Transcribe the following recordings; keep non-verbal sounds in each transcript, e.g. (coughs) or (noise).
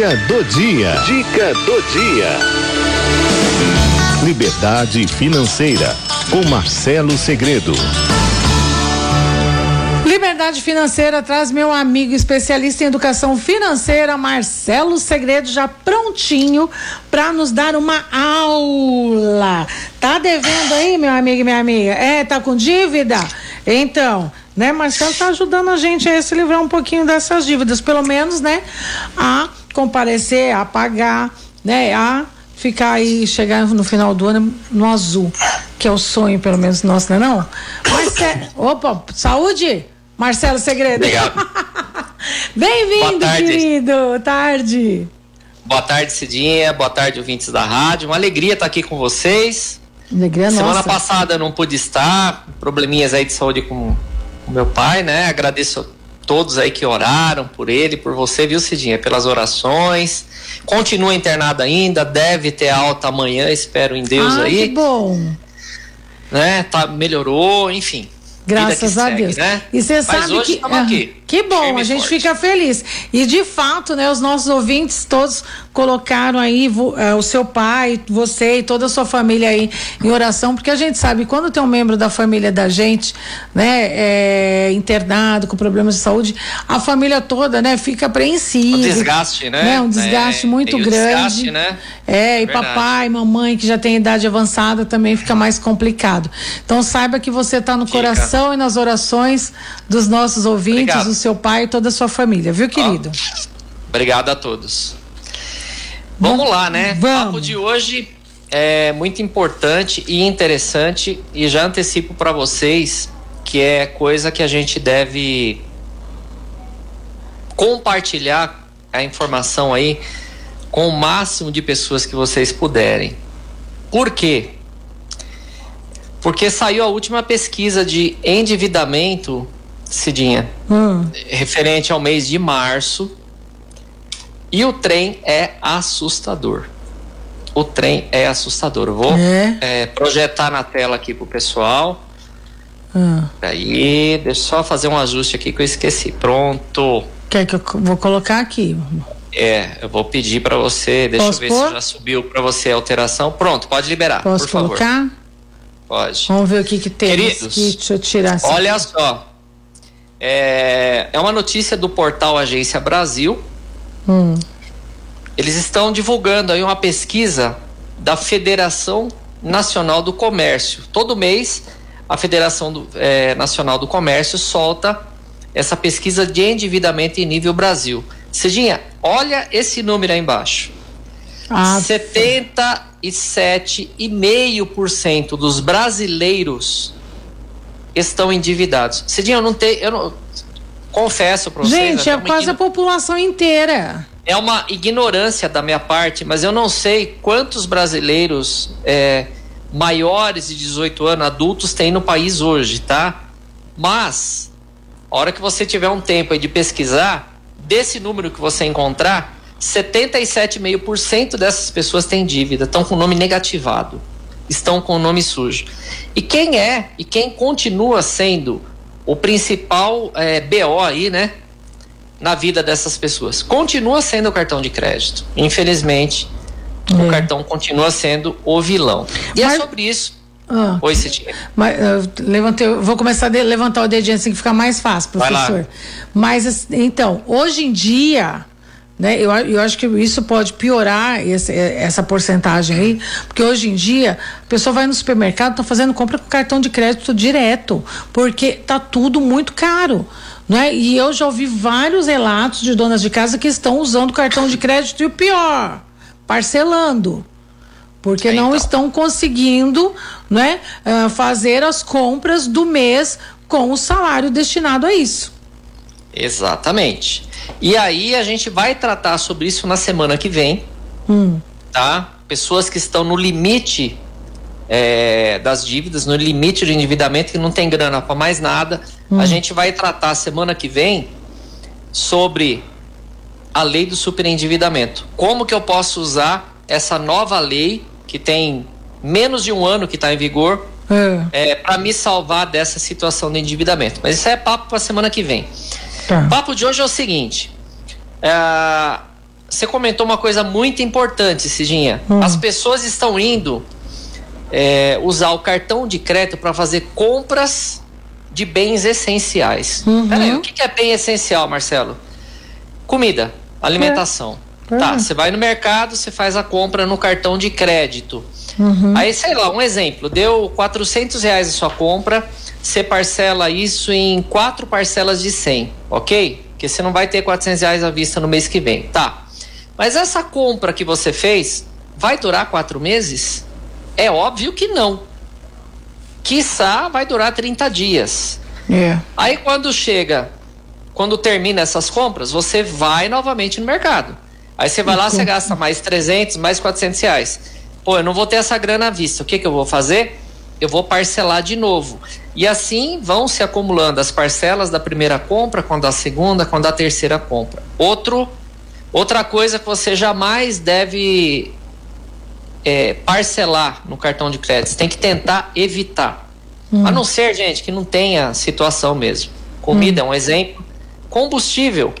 Dica do dia. Dica do dia. Liberdade financeira com Marcelo Segredo. Liberdade Financeira traz meu amigo especialista em educação financeira, Marcelo Segredo, já prontinho para nos dar uma aula. Tá devendo aí, meu amigo e minha amiga? É, tá com dívida? Então, né, Marcelo tá ajudando a gente a se livrar um pouquinho dessas dívidas, pelo menos, né, a comparecer, a pagar, né, a ficar aí, chegar no final do ano no azul, que é o sonho, pelo menos, nosso, não é não? É, opa, saúde! Marcelo Segredo. Obrigado. (laughs) Bem-vindo, querido. Tarde. Boa tarde, Cidinha. Boa tarde, ouvintes da rádio. Uma alegria estar aqui com vocês. Alegria Semana nossa. passada não pude estar, probleminhas aí de saúde com o meu pai, né? Agradeço todos aí que oraram por ele, por você, viu, Cidinha? Pelas orações. Continua internado ainda, deve ter alta amanhã, espero em Deus ah, aí. Que bom. Né? Tá, melhorou, enfim. Graças a segue, Deus. Né? E você sabe hoje que. Ah, aqui. Que bom, a gente forte. fica feliz. E de fato, né, os nossos ouvintes todos colocaram aí eh, o seu pai, você e toda a sua família aí em oração, porque a gente sabe quando tem um membro da família da gente, né, é, internado com problemas de saúde, a família toda, né, fica apreensiva. O desgaste, né? Um desgaste É, muito grande. desgaste, né? É, e Verdade. papai, mamãe que já tem idade avançada também fica mais complicado. Então saiba que você está no coração e nas orações dos nossos ouvintes, Obrigado. Seu pai e toda a sua família, viu, querido? Obrigado a todos. Vamos lá, né? Vamos. O papo de hoje é muito importante e interessante e já antecipo para vocês que é coisa que a gente deve compartilhar a informação aí com o máximo de pessoas que vocês puderem. Por quê? Porque saiu a última pesquisa de endividamento, Cidinha, Hum, referente ao mês de março. E o trem é assustador. O trem é assustador. Eu vou É? é, projetar na tela aqui pro pessoal. hum. Aí, deixa eu só fazer um ajuste aqui que eu esqueci. Pronto. Quer que eu vou colocar aqui? É, eu vou pedir para você. Deixa Posso eu ver pôr? se já subiu para você a alteração. Pronto, pode liberar, Posso por favor. colocar? Pode. Vamos ver o que que tem. Queridos, aqui. Deixa eu tirar. Olha só. É, é uma notícia do portal Agência Brasil. Hum, Eles estão divulgando aí uma pesquisa da Federação Nacional do Comércio. Todo mês, a Federação do- eh, Nacional do Comércio solta essa pesquisa de endividamento em nível Brasil. Cidinha, olha esse número aí embaixo. ah, 77,5% dos brasileiros estão endividados. Cidinha, eu não tenho. Eu não, confesso pra vocês. gente, é quase igno- a população inteira. é uma ignorância da minha parte, mas eu não sei quantos brasileiros é, maiores de 18 anos, adultos, tem no país hoje, tá? Mas, a hora que você tiver um tempo aí de pesquisar, desse número que você encontrar, 77,5% dessas pessoas têm dívida, estão com o nome negativado, estão com o nome sujo. E quem é, e quem continua sendo o principal é, BO aí, né? na vida dessas pessoas. Continua sendo o cartão de crédito. Infelizmente, o É. cartão continua sendo o vilão. E Mas- é sobre isso. Ah. Oi, Cidinha. Mas levantei, vou começar a de- levantar o dedinho assim que fica mais fácil, professor. Mas então, hoje em dia, né, eu, eu acho que isso pode piorar esse- essa porcentagem aí, porque hoje em dia a pessoa vai no supermercado, tá fazendo compra com cartão de crédito direto, porque tá tudo muito caro. Né? E eu já ouvi vários relatos de donas de casa que estão usando cartão de crédito e o pior, parcelando porque É, não então. estão conseguindo né, ah, fazer as compras do mês com o salário destinado a isso. Exatamente. E aí a gente vai tratar sobre isso na semana que vem, Hum, tá? Pessoas que estão no limite é, das dívidas, no limite de endividamento, que não tem grana para mais nada. A gente vai tratar semana que vem sobre a lei do superendividamento. Como que eu posso usar essa nova lei que tem menos de um ano que está em vigor é, é, para me salvar dessa situação de endividamento. Mas isso é papo para semana que vem. Tá. O papo de hoje é o seguinte: é, você comentou uma coisa muito importante, Cidinha. Hum. As pessoas estão indo é, usar o cartão de crédito para fazer compras de bens essenciais. Uhum. Peraí, o que é bem essencial, Marcelo? Comida, alimentação. É. Tá, É. você vai no mercado, você faz a compra no cartão de crédito. Uhum. Aí, sei lá, um exemplo, deu 400 reais a sua compra, você parcela isso em quatro parcelas de 100, ok? Porque você não vai ter 400 reais à vista no mês que vem. Tá. Mas essa compra que você fez vai durar quatro meses? É óbvio que não. Quiçá vai durar 30 dias. É. Aí quando chega, quando termina essas compras, você vai novamente no mercado. Aí você vai lá, você gasta mais 300, mais 400 reais. Pô, eu não vou ter essa grana à vista. O que, que eu vou fazer? Eu vou parcelar de novo. E assim vão se acumulando as parcelas da primeira compra, com a da segunda, com a da terceira compra. Outro, outra coisa que você jamais deve é, parcelar no cartão de crédito. Você tem que tentar evitar. A não ser, gente, que não tenha situação mesmo. Comida é um exemplo. Combustível.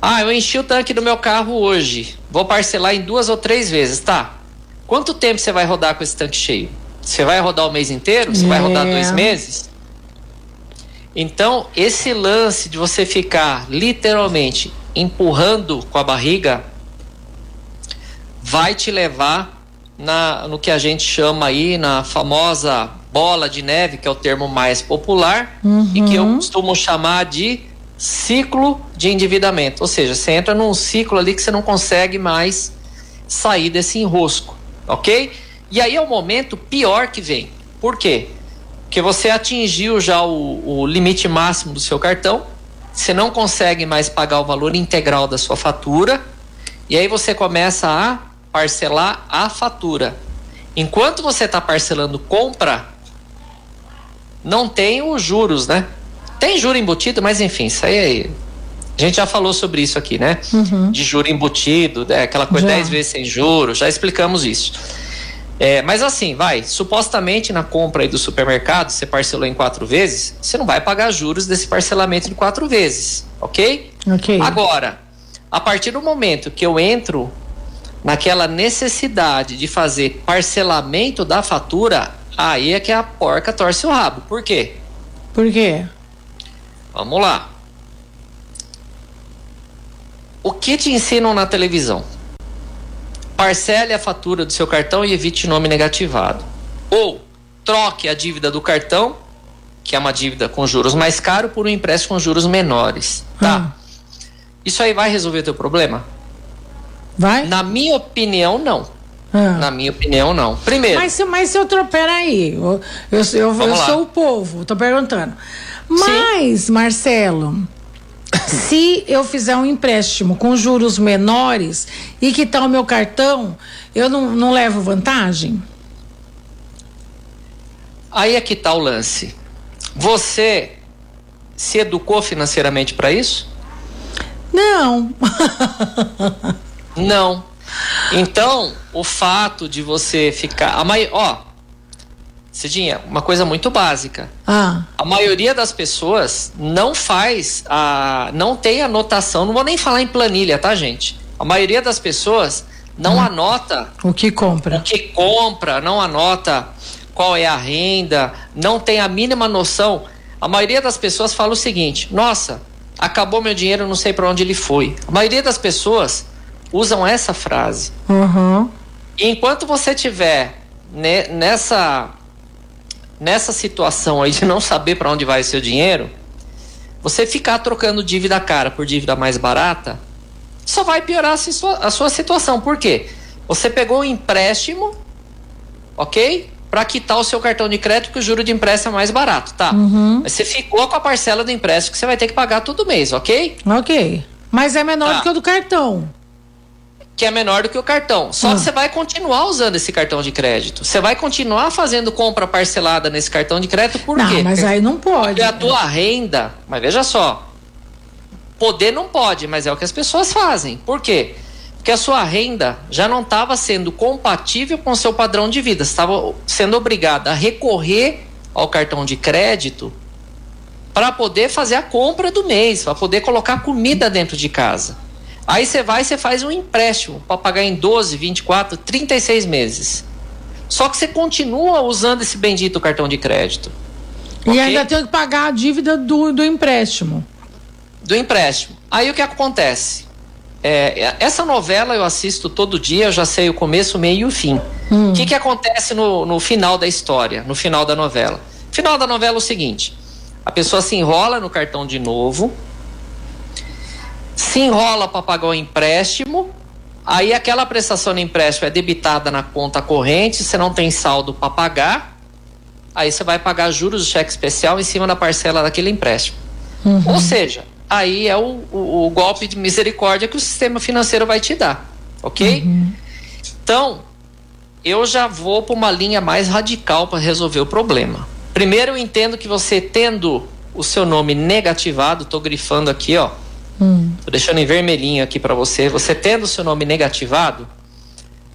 Ah, eu enchi o tanque do meu carro hoje. Vou parcelar em duas ou três vezes. Tá. Quanto tempo você vai rodar com esse tanque cheio? Você vai rodar o mês inteiro? Você vai rodar É. dois meses? Então, esse lance de você ficar literalmente empurrando com a barriga vai te levar na, no que a gente chama aí na famosa bola de neve, que é o termo mais popular, e que eu costumo chamar de ciclo de endividamento. Ou seja, você entra num ciclo ali que você não consegue mais sair desse enrosco, ok? E aí é o momento pior que vem. Por quê? Porque você atingiu já o, o limite máximo do seu cartão, você não consegue mais pagar o valor integral da sua fatura, e aí você começa a parcelar a fatura. Enquanto você está parcelando compra, não tem os juros, né? Tem juro embutido, mas enfim, isso aí. A gente já falou sobre isso aqui, né? De juro embutido, né? aquela coisa Já. 10 vezes sem juros, já explicamos isso. É, mas assim, vai, supostamente na compra aí do supermercado, você parcelou em quatro vezes, você não vai pagar juros desse parcelamento de quatro vezes, ok? Ok. Agora, a partir do momento que eu entro naquela necessidade de fazer parcelamento da fatura, aí é que a porca torce o rabo. Por quê? Por quê? Vamos lá. O que te ensinam na televisão? Parcele a fatura do seu cartão e evite nome negativado. Ou troque a dívida do cartão, que é uma dívida com juros mais caro, por um empréstimo com juros menores. Tá? Isso aí vai resolver o teu problema? Vai? Na minha opinião, não. Ah. Na minha opinião, não. Primeiro, Mas, se- mas se eu tro... Peraí, eu, eu, eu, eu sou o povo, tô perguntando. Mas, Marcelo, se eu fizer um empréstimo com juros menores e quitar o meu cartão, eu não, não levo vantagem? aí é que tá o lance. Você se educou financeiramente para isso? Não. Não. Então, o fato de você ficar. A mai... Ó, Cidinha, uma coisa muito básica. ah, A maioria das pessoas não faz a. não tem anotação, não vou nem falar em planilha, tá, gente? A maioria das pessoas não anota o que o compra? que compra, não anota qual é a renda, não tem a mínima noção. A maioria das pessoas fala o seguinte: nossa, acabou meu dinheiro, não sei para onde ele foi. A maioria das pessoas usam essa frase. Uhum. E enquanto você tiver ne- nessa nessa situação aí de não saber para onde vai o seu dinheiro, você ficar trocando dívida cara por dívida mais barata, só vai piorar a sua, a sua situação. Por quê? Você pegou um empréstimo, ok? Para quitar o seu cartão de crédito, que o juro de empréstimo é mais barato, tá? Mas você ficou com a parcela do empréstimo que você vai ter que pagar todo mês, ok? Ok. Mas é menor Tá. do que o do cartão. Que é menor do que o cartão. Só Hum. que você vai continuar usando esse cartão de crédito. Você vai continuar fazendo compra parcelada nesse cartão de crédito, por não, quê? mas aí não pode. Porque a tua renda, mas veja só, poder não pode, mas é o que as pessoas fazem. Por quê? Porque a sua renda já não estava sendo compatível com o seu padrão de vida. Você estava sendo obrigada a recorrer ao cartão de crédito para poder fazer a compra do mês, para poder colocar comida dentro de casa. Aí você vai e você faz um empréstimo para pagar em 12, 24, 36 meses. Só que você continua usando esse bendito cartão de crédito. E okay? ainda tem que pagar a dívida do, do empréstimo. Do empréstimo. Aí o que acontece? É, essa novela eu assisto todo dia, eu já sei o começo, o meio e o fim. O hum. que, que acontece no, no final da história, no final da novela? Final da novela é o seguinte: a pessoa se enrola no cartão de novo, se enrola para pagar o empréstimo, aí aquela prestação de empréstimo é debitada na conta corrente, você não tem saldo para pagar, aí você vai pagar juros do cheque especial em cima da parcela daquele empréstimo. Uhum. Ou seja, aí é o, o, o, golpe de misericórdia que o sistema financeiro vai te dar, ok? Uhum. Então, eu já vou para uma linha mais radical para resolver o problema. Primeiro, eu entendo que você tendo o seu nome negativado, estou grifando aqui, ó, Hum. Tô deixando em vermelhinho aqui para você. Você tendo o seu nome negativado,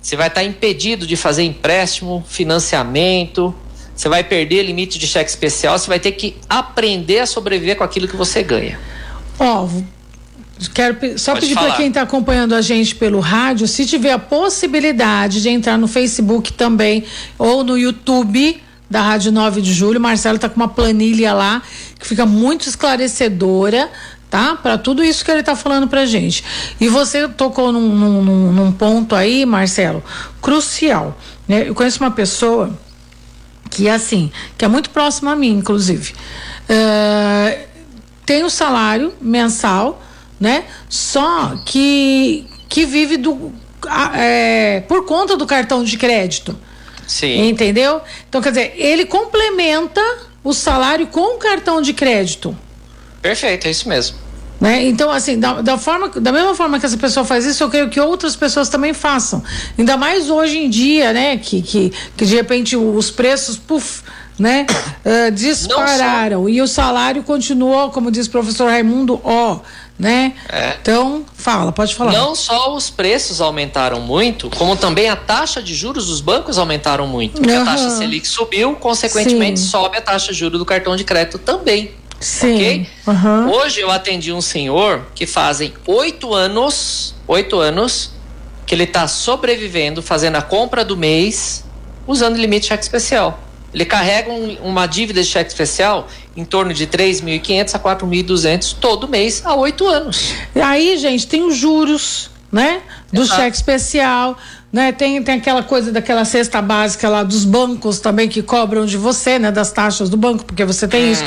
você vai estar tá impedido de fazer empréstimo, financiamento, você vai perder limite de cheque especial, você vai ter que aprender a sobreviver com aquilo que você ganha. Ó, oh, quero só Pode pedir para quem está acompanhando a gente pelo rádio, se tiver a possibilidade de entrar no Facebook também ou no YouTube da Rádio 9 de Julho, Marcelo está com uma planilha lá que fica muito esclarecedora tá? Para tudo isso que ele está falando para gente. E você tocou num, num, num, ponto aí, Marcelo, crucial. Né? Eu conheço uma pessoa que é assim, que é muito próxima a mim, inclusive. Uh, tem o um salário mensal, né? Só que que vive do é, por conta do cartão de crédito. Sim. Entendeu? Então, quer dizer, ele complementa o salário com o cartão de crédito. Perfeito, é isso mesmo. Né? Então, assim, da, da, forma, da mesma forma que essa pessoa faz isso, eu creio que outras pessoas também façam. Ainda mais hoje em dia, né? Que, que, que de repente os preços, puf, né? (coughs) Uh, dispararam. E o salário continuou, como diz o professor Raimundo, ó. Né? É. Então, fala, pode falar. Não só os preços aumentaram muito, como também a taxa de juros dos bancos aumentaram muito. Porque uhum. a taxa Selic subiu, consequentemente Sim. sobe a taxa de juros do cartão de crédito também. Sim. Ok? Uhum. Hoje eu atendi um senhor que fazem oito anos, oito anos, que ele está sobrevivendo, fazendo a compra do mês, usando limite de cheque especial. Ele carrega um, uma dívida de cheque especial em torno de 3.500 a 4.200 todo mês há oito anos. E aí, gente, tem os juros, né? Do Exato. cheque especial né? Tem, tem aquela coisa daquela cesta básica lá dos bancos também que cobram de você, né? Das taxas do banco, porque você tem uhum. isso,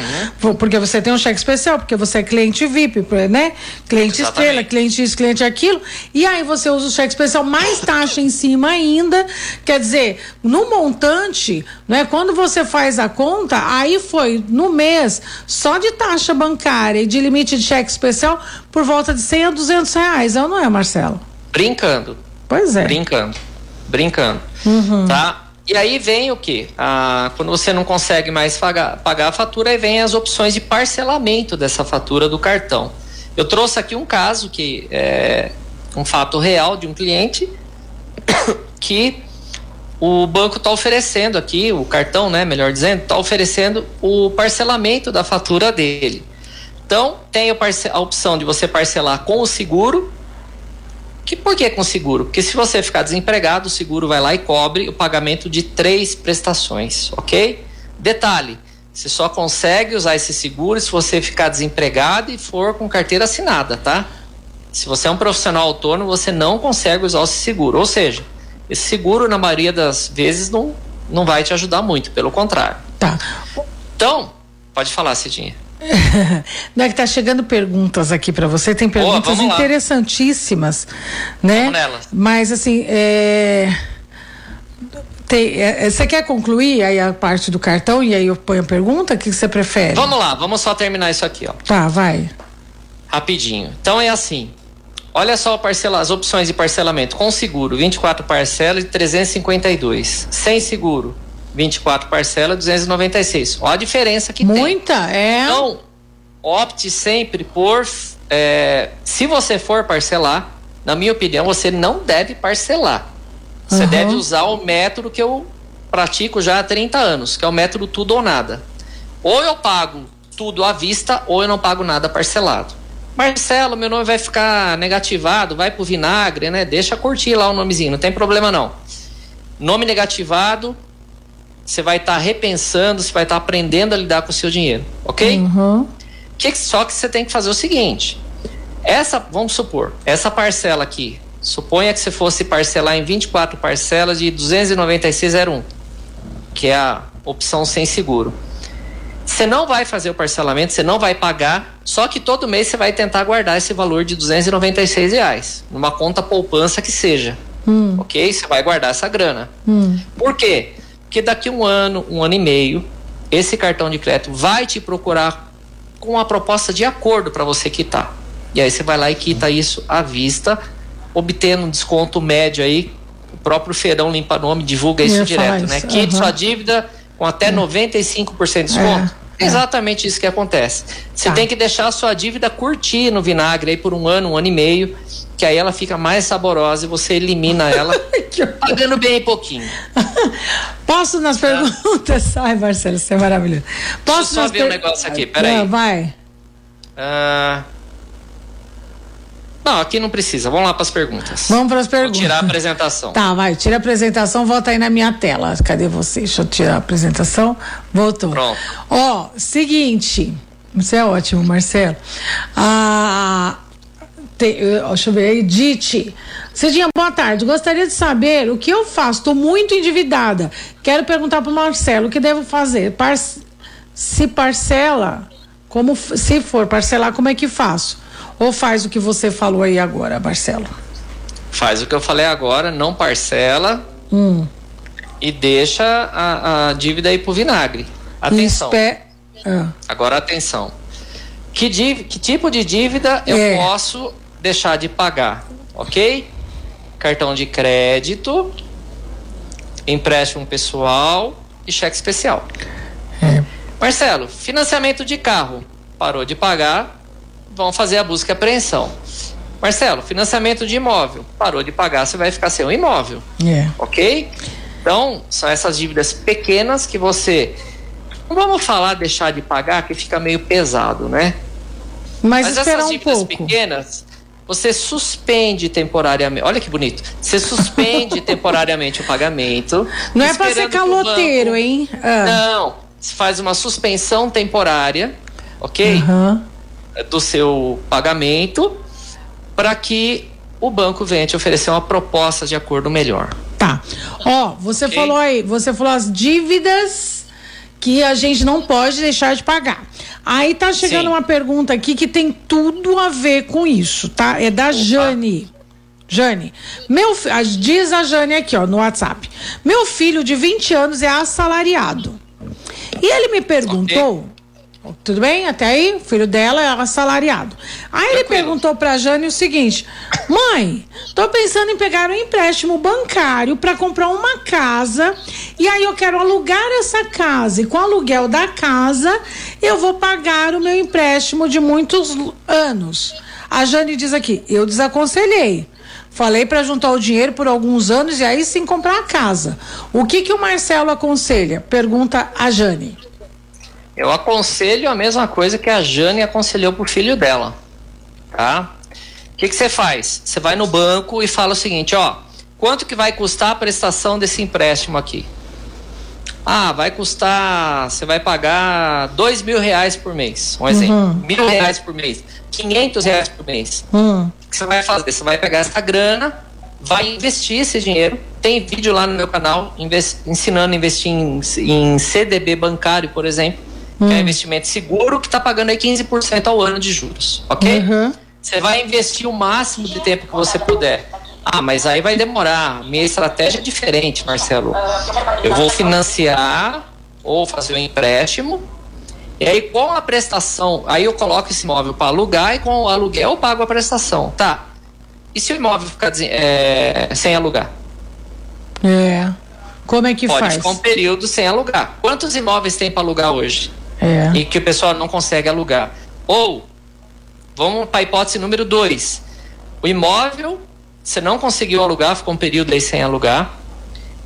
porque você tem um cheque especial, porque você é cliente VIP, né? Cliente Exatamente. estrela, cliente isso, cliente aquilo. E aí você usa o cheque especial mais taxa em cima ainda. Quer dizer, no montante, né? Quando você faz a conta, aí foi no mês só de taxa bancária e de limite de cheque especial por volta de 100 a 200 reais, é ou não é, Marcelo? Brincando. Pois é. Brincando. Brincando. Uhum. Tá? E aí vem o que? Ah, quando você não consegue mais pagar, pagar a fatura, aí vem as opções de parcelamento dessa fatura do cartão. Eu trouxe aqui um caso que é um fato real de um cliente (coughs) que o banco está oferecendo aqui, o cartão, né, melhor dizendo, está oferecendo o parcelamento da fatura dele. Então, tem a opção de você parcelar com o seguro que por que com seguro? Porque se você ficar desempregado, o seguro vai lá e cobre o pagamento de três prestações, ok? Detalhe: você só consegue usar esse seguro se você ficar desempregado e for com carteira assinada, tá? Se você é um profissional autônomo, você não consegue usar esse seguro. Ou seja, esse seguro, na maioria das vezes, não, não vai te ajudar muito, pelo contrário. Tá. Então, pode falar, Cidinha. (laughs) Não é que tá chegando perguntas aqui para você, tem perguntas Boa, interessantíssimas, né? Mas assim, é... Tem, é, é... você quer concluir aí a parte do cartão e aí eu ponho a pergunta? O que você prefere? Vamos lá, vamos só terminar isso aqui, ó. Tá, vai. Rapidinho. Então é assim. Olha só parcela, as opções de parcelamento. Com seguro, 24 parcelas de 352. Sem seguro, 24 parcelas, 296. Olha a diferença que Muita, tem. é. Então, opte sempre por. É, se você for parcelar, na minha opinião, você não deve parcelar. Você uhum. deve usar o método que eu pratico já há 30 anos, que é o método tudo ou nada. Ou eu pago tudo à vista, ou eu não pago nada parcelado. Marcelo, meu nome vai ficar negativado, vai pro vinagre, né? Deixa curtir lá o nomezinho, não tem problema não. Nome negativado, você vai estar tá repensando, você vai estar tá aprendendo a lidar com o seu dinheiro, ok? Uhum. Que, só que você tem que fazer o seguinte: essa, vamos supor, essa parcela aqui, suponha que você fosse parcelar em 24 parcelas de 296,01, que é a opção sem seguro. Você não vai fazer o parcelamento, você não vai pagar, só que todo mês você vai tentar guardar esse valor de 296 reais, numa conta poupança que seja. Hum. Ok? Você vai guardar essa grana. Hum. Por quê? Porque daqui um ano, um ano e meio, esse cartão de crédito vai te procurar com uma proposta de acordo para você quitar. E aí você vai lá e quita isso à vista, obtendo um desconto médio aí. O próprio Feirão Limpa Nome divulga isso direto, né? Quite uhum. sua dívida com até 95% de desconto. É. Exatamente isso que acontece. Você tá. tem que deixar a sua dívida curtir no vinagre aí por um ano, um ano e meio, que aí ela fica mais saborosa e você elimina ela (laughs) pagando bem pouquinho. (laughs) Posso nas tá. perguntas? (laughs) Ai, Marcelo, você é maravilhoso. Posso Deixa eu só ver per... um negócio aqui, peraí. Não, vai. Uh... Não, aqui não precisa. Vamos lá para as perguntas. Vamos para as perguntas. Vou tirar a apresentação. Tá, vai. Tira a apresentação, volta aí na minha tela. Cadê você? Deixa eu tirar a apresentação. Voltou. Pronto. Ó, seguinte. Isso é ótimo, Marcelo. Ah, deixa eu ver aí. Dite. Cidinha, boa tarde. Gostaria de saber o que eu faço. Estou muito endividada. Quero perguntar para o Marcelo o que devo fazer. Par se parcela, como se for parcelar, como é que faço? Ou faz o que você falou aí agora, Marcelo? Faz o que eu falei agora, não parcela hum. e deixa a, a dívida aí pro vinagre. Atenção. Espe... Ah. Agora atenção. Que, que, tipo de dívida eu é. posso deixar de pagar? Ok? Cartão de crédito, empréstimo pessoal e cheque especial. Marcelo, financiamento de carro. Parou de pagar, vão fazer a busca e apreensão. Marcelo, financiamento de imóvel. Parou de pagar, você vai ficar sem o imóvel. É. Ok? Então, são essas dívidas pequenas que você. Não vamos falar deixar de pagar, que fica meio pesado, né? Mas, Mas essas dívidas um pequenas, você suspende temporariamente. Olha que bonito. Você suspende (laughs) temporariamente o pagamento. Não é para ser caloteiro, banco... hein? Ah. Não. Você faz uma suspensão temporária, ok? Uhum do seu pagamento para que o banco venha te oferecer uma proposta de acordo melhor. Tá. Ó, você okay. falou aí, você falou as dívidas que a gente não pode deixar de pagar. Aí tá chegando Sim. uma pergunta aqui que tem tudo a ver com isso, tá? É da Opa. Jane. Jane, meu, diz a Jane aqui, ó, no WhatsApp. Meu filho de 20 anos é assalariado. E ele me perguntou. Tudo bem? Até aí, o filho dela é assalariado. Aí ele perguntou pra Jane o seguinte: Mãe, tô pensando em pegar um empréstimo bancário para comprar uma casa e aí eu quero alugar essa casa. E com o aluguel da casa, eu vou pagar o meu empréstimo de muitos anos. A Jane diz aqui: Eu desaconselhei. Falei para juntar o dinheiro por alguns anos e aí sim comprar a casa. O que que o Marcelo aconselha? Pergunta a Jane. Eu aconselho a mesma coisa que a Jane aconselhou pro filho dela, tá? O que você faz? Você vai no banco e fala o seguinte, ó, quanto que vai custar a prestação desse empréstimo aqui? Ah, vai custar, você vai pagar dois mil reais por mês, um exemplo, uhum. mil reais por mês, quinhentos reais por mês. Uhum. O que você vai fazer? Você vai pegar essa grana, vai investir esse dinheiro. Tem vídeo lá no meu canal ensinando a investir em, em CDB bancário, por exemplo hum. que é um investimento seguro, que está pagando aí 15% ao ano de juros, ok? Uhum. Você vai investir o máximo de tempo que você puder. Ah, mas aí vai demorar. Minha estratégia é diferente, Marcelo. Eu vou financiar ou fazer um empréstimo. E aí, com a prestação, aí eu coloco esse imóvel para alugar e com o aluguel eu pago a prestação. Tá. E se o imóvel ficar é, sem alugar? É. Como é que Pode faz? Pode ficar um período sem alugar. Quantos imóveis tem para alugar hoje? É. E que o pessoal não consegue alugar. Ou, vamos para a hipótese número dois. O imóvel, você não conseguiu alugar, ficou um período aí sem alugar.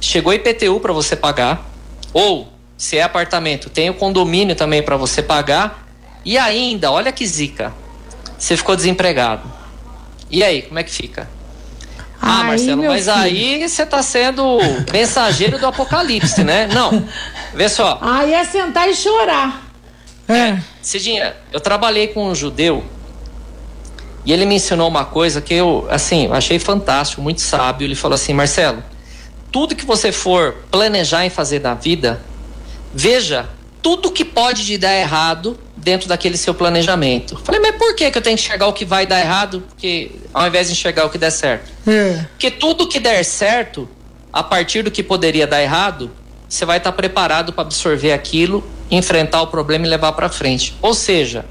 Chegou IPTU para você pagar. Ou, se é apartamento, tem o condomínio também para você pagar. E ainda, olha que zica. você ficou desempregado. E aí, como é que fica? Ah, Aí, Marcelo, mas filho. aí você está sendo mensageiro do apocalipse, né? Não. Vê só. Aí é sentar e chorar. É. Cidinha, eu trabalhei com um judeu e ele me ensinou uma coisa que eu, assim, eu achei fantástico, muito sábio. Ele falou assim: Marcelo, tudo que você for planejar em fazer na vida, veja tudo que pode te dar errado dentro daquele seu planejamento. Falei, mas por que, que eu tenho que enxergar o que vai dar errado? Porque ao invés de enxergar o que der certo. É. Porque tudo que der certo, a partir do que poderia dar errado, você vai estar preparado para absorver aquilo, enfrentar o problema e levar para frente. Ou seja,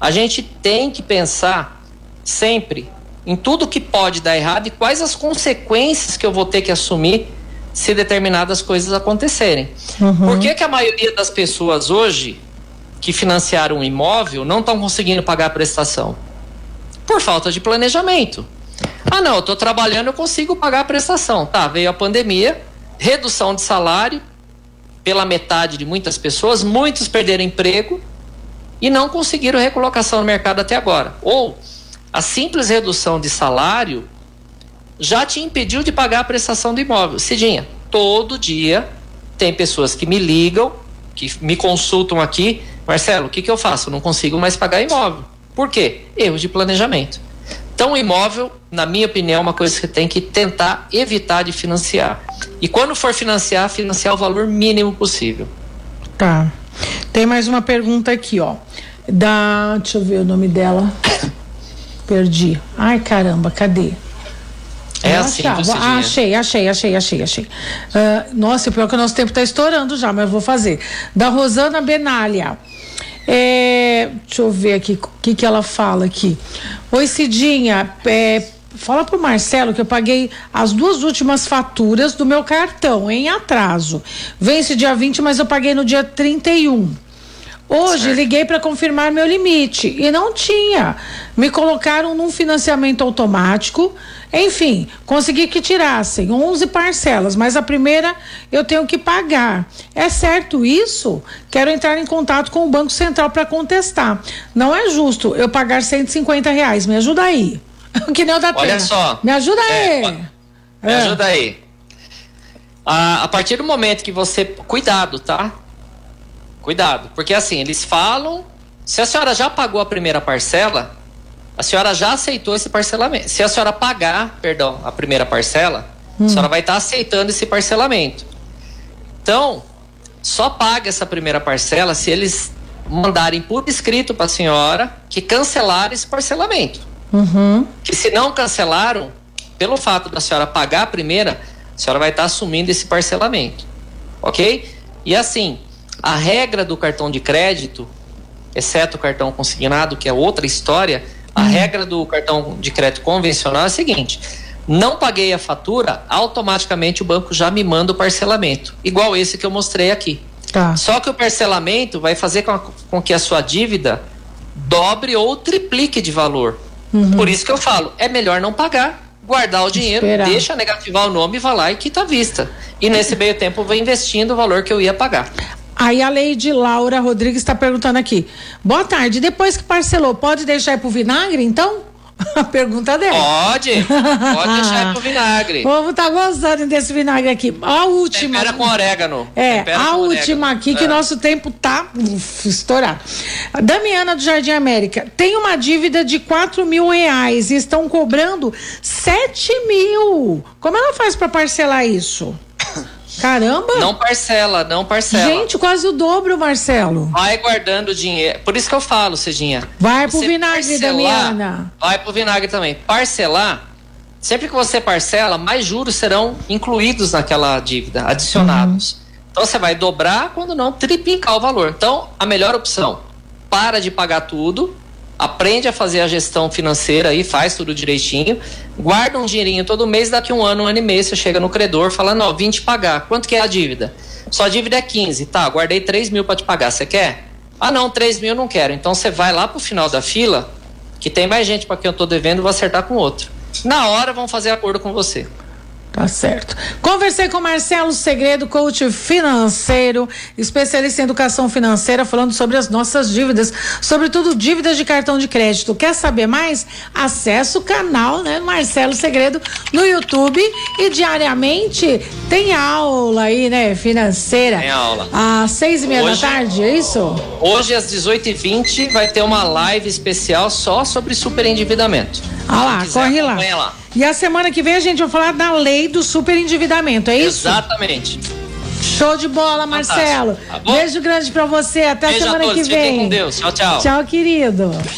a gente tem que pensar sempre em tudo que pode dar errado e quais as consequências que eu vou ter que assumir se determinadas coisas acontecerem. Por que, que a maioria das pessoas hoje que financiaram um imóvel não estão conseguindo pagar a prestação? Por falta de planejamento. Ah, não, eu estou trabalhando, eu consigo pagar a prestação. Tá, veio a pandemia, redução de salário pela metade de muitas pessoas, muitos perderam emprego e não conseguiram recolocação no mercado até agora. Ou a simples redução de salário já te impediu de pagar a prestação do imóvel. Cidinha, todo dia tem pessoas que me ligam, que me consultam aqui, Marcelo, o que, que eu faço? Eu não consigo mais pagar imóvel. Por quê? Erro de planejamento. Então, o imóvel, na minha opinião, é uma coisa que tem que tentar evitar de financiar. E quando for financiar, financiar o valor mínimo possível. Tá. Tem mais uma pergunta aqui, ó. Da. Deixa eu ver o nome dela. (coughs) Perdi. Ai, caramba, cadê? É Eu assim, achava. Ah, achei, achei, achei, achei, achei. Ah, nossa, pior que o nosso tempo está estourando já, mas vou fazer. Da Rosana Benalha. É, deixa eu ver aqui o que, que ela fala aqui. Oi, Cidinha. é, fala pro Marcelo que eu paguei as duas últimas faturas do meu cartão em atraso. Vence dia 20, mas eu paguei no dia 31. Hoje Certo. liguei para confirmar meu limite e não tinha. Me colocaram num financiamento automático. Enfim, consegui que tirassem 11 parcelas, mas a primeira eu tenho que pagar. É certo isso? Quero entrar em contato com o Banco Central para contestar. Não é justo eu pagar 150 reais. Me ajuda aí. (laughs) que nem o da Olha Terra. só. Me ajuda É, aí. ó, Me É. ajuda aí. A, a partir do momento que você. Cuidado, tá? Cuidado. Porque assim, eles falam. Se a senhora já pagou a primeira parcela, a senhora já aceitou esse parcelamento. Se a senhora pagar, perdão, a primeira parcela, a senhora vai estar aceitando esse parcelamento. Então, só paga essa primeira parcela se eles mandarem por escrito para a senhora que cancelaram esse parcelamento Uhum. que se não cancelaram, pelo fato da senhora pagar a primeira, a senhora vai estar assumindo esse parcelamento. Ok? E assim, a regra do cartão de crédito, exceto o cartão consignado, que é outra história, a regra do cartão de crédito convencional é a seguinte: não paguei a fatura, automaticamente o banco já me manda o parcelamento, igual esse que eu mostrei aqui. Tá. Só que o parcelamento vai fazer com, a- com que a sua dívida dobre ou triplique de valor. Por isso que eu falo, é melhor não pagar, guardar o dinheiro, Esperar. deixa negativar o nome, vai lá e quita a vista. E nesse meio tempo eu vou investindo o valor que eu ia pagar. Aí a Leide Laura Rodrigues está perguntando aqui. Boa tarde. Depois que parcelou, pode deixar ir pro vinagre, então? (laughs) A pergunta dela. Pode, pode deixar ir pro vinagre. (laughs) O povo tá gostando desse vinagre aqui. A última. Tempera com orégano. É, Tempera a última orégano. aqui, que É. nosso tempo tá uf, estourado. Damiana do Jardim América tem uma dívida de 4 mil reais e estão cobrando 7 mil. Como ela faz para parcelar isso? Caramba! Não parcela, não parcela. Gente, quase o dobro, Marcelo. Vai guardando dinheiro. Por isso que eu falo, Cidinha. Vai pro vinagre, Damiana. Vai pro vinagre também. Parcelar, sempre que você parcela, mais juros serão incluídos naquela dívida, adicionados. Uhum. Então você vai dobrar, quando não, triplicar o valor. Então, a melhor opção, para de pagar tudo, aprende a fazer a gestão financeira aí, faz tudo direitinho, guarda um dinheirinho todo mês, daqui um ano, um ano e meio, você chega no credor falando, ó, vim te pagar. Quanto que é a dívida? Sua dívida é 15, tá, guardei 3 mil para te pagar, você quer? Ah não, 3 mil eu não quero. Então você vai lá pro final da fila, que tem mais gente para quem eu tô devendo, vou acertar com outro. Na hora vão fazer acordo com você. Tá certo. Conversei com Marcelo Segredo, coach financeiro, especialista em educação financeira, falando sobre as nossas dívidas, sobretudo dívidas de cartão de crédito. Quer saber mais? Acesse o canal, né, Marcelo Segredo, no YouTube e diariamente tem aula aí, né, financeira. Tem aula. Às seis e meia Hoje- da tarde, é isso? Hoje, às 18h20, vai ter uma live especial só sobre superendividamento. Ah lá, quiser, corre lá. lá. E a semana que vem a gente vai falar da lei do superendividamento, é isso? Exatamente. Show de bola, Marcelo. Tá? Beijo grande pra você. Até a Beijo a semana todos. que vem. Fiquem com Deus. Tchau, tchau. Tchau, querido.